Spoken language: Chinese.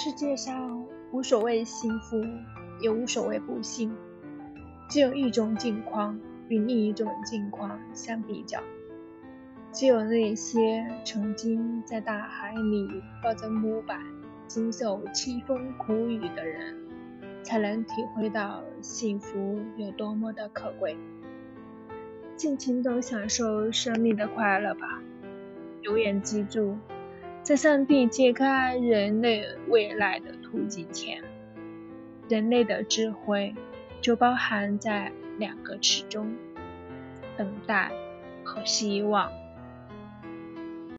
世界上无所谓幸福，也无所谓不幸，只有一种境况与另一种境况相比较。只有那些曾经在大海里抱着木板，经受凄风苦雨的人，才能体会到幸福有多么的可贵。尽情的享受生命的快乐吧，永远记住。在上帝揭开人类未来的途径前，人类的智慧就包含在两个词中：等待和希望。